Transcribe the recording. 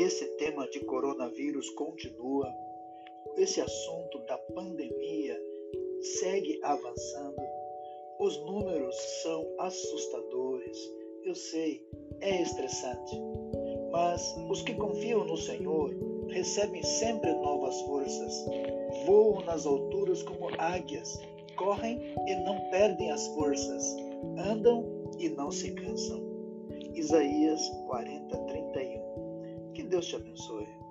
esse tema de coronavírus continua, esse assunto da pandemia segue avançando, os números são assustadores, eu sei, é estressante, mas os que confiam no Senhor recebem sempre novas forças, voam nas alturas como águias, correm e não perdem as forças, andam e não se cansam. Isaías 40, 31. 都选出来。